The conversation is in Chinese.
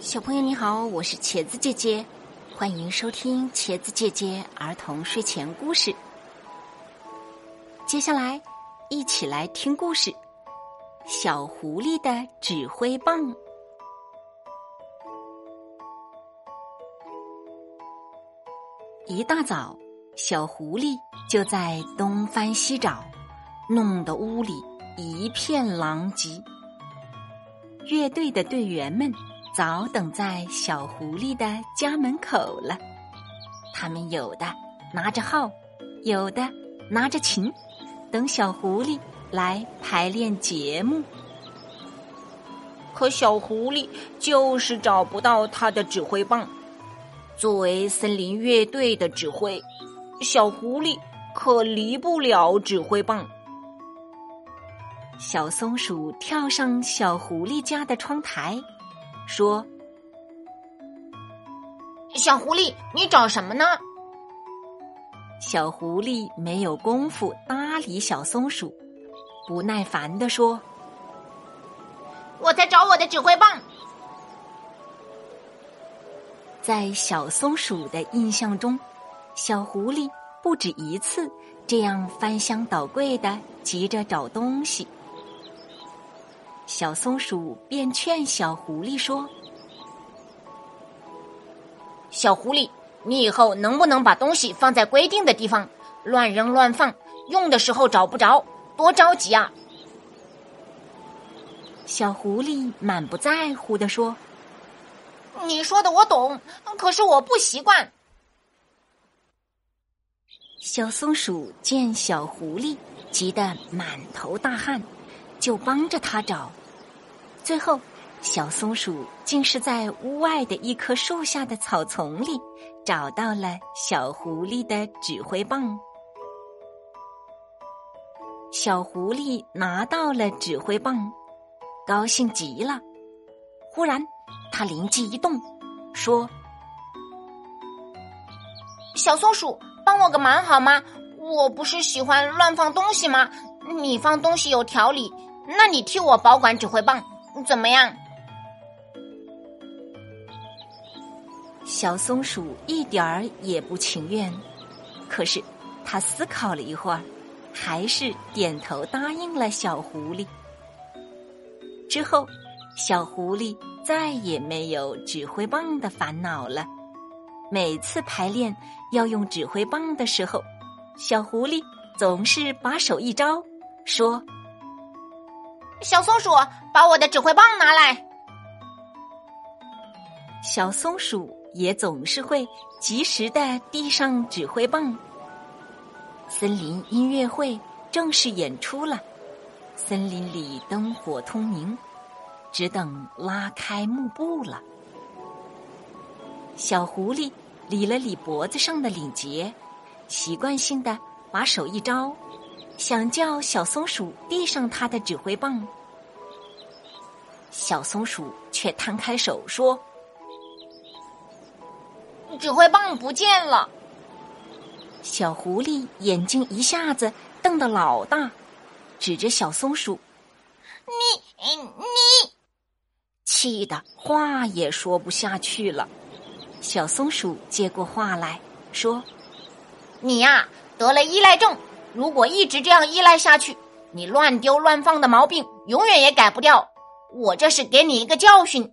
小朋友你好，我是茄子姐姐，欢迎收听茄子姐姐儿童睡前故事。接下来，一起来听故事《小狐狸的指挥棒》。一大早，小狐狸就在东翻西找，弄得屋里一片狼藉。乐队的队员们。早等在小狐狸的家门口了，他们有的拿着号，有的拿着琴，等小狐狸来排练节目。可小狐狸就是找不到他的指挥棒。作为森林乐队的指挥，小狐狸可离不了指挥棒。小松鼠跳上小狐狸家的窗台。说：“小狐狸，你找什么呢？”小狐狸没有功夫搭理小松鼠，不耐烦地说：“我在找我的指挥棒。”在小松鼠的印象中，小狐狸不止一次这样翻箱倒柜的急着找东西。小松鼠便劝小狐狸说：“小狐狸，你以后能不能把东西放在规定的地方？乱扔乱放，用的时候找不着，多着急啊！”小狐狸满不在乎的说：“你说的我懂，可是我不习惯。”小松鼠见小狐狸急得满头大汗。就帮着他找，最后，小松鼠竟是在屋外的一棵树下的草丛里找到了小狐狸的指挥棒。小狐狸拿到了指挥棒，高兴极了。忽然，他灵机一动，说：“小松鼠，帮我个忙好吗？我不是喜欢乱放东西吗？你放东西有条理。”那你替我保管指挥棒，怎么样？小松鼠一点儿也不情愿，可是他思考了一会儿，还是点头答应了小狐狸。之后，小狐狸再也没有指挥棒的烦恼了。每次排练要用指挥棒的时候，小狐狸总是把手一招，说。小松鼠，把我的指挥棒拿来。小松鼠也总是会及时的递上指挥棒。森林音乐会正式演出了，森林里灯火通明，只等拉开幕布了。小狐狸理了理脖子上的领结，习惯性的把手一招。想叫小松鼠递上它的指挥棒，小松鼠却摊开手说：“指挥棒不见了。”小狐狸眼睛一下子瞪得老大，指着小松鼠：“你你！”气得话也说不下去了。小松鼠接过话来说：“你呀，得了依赖症。”如果一直这样依赖下去，你乱丢乱放的毛病永远也改不掉。我这是给你一个教训，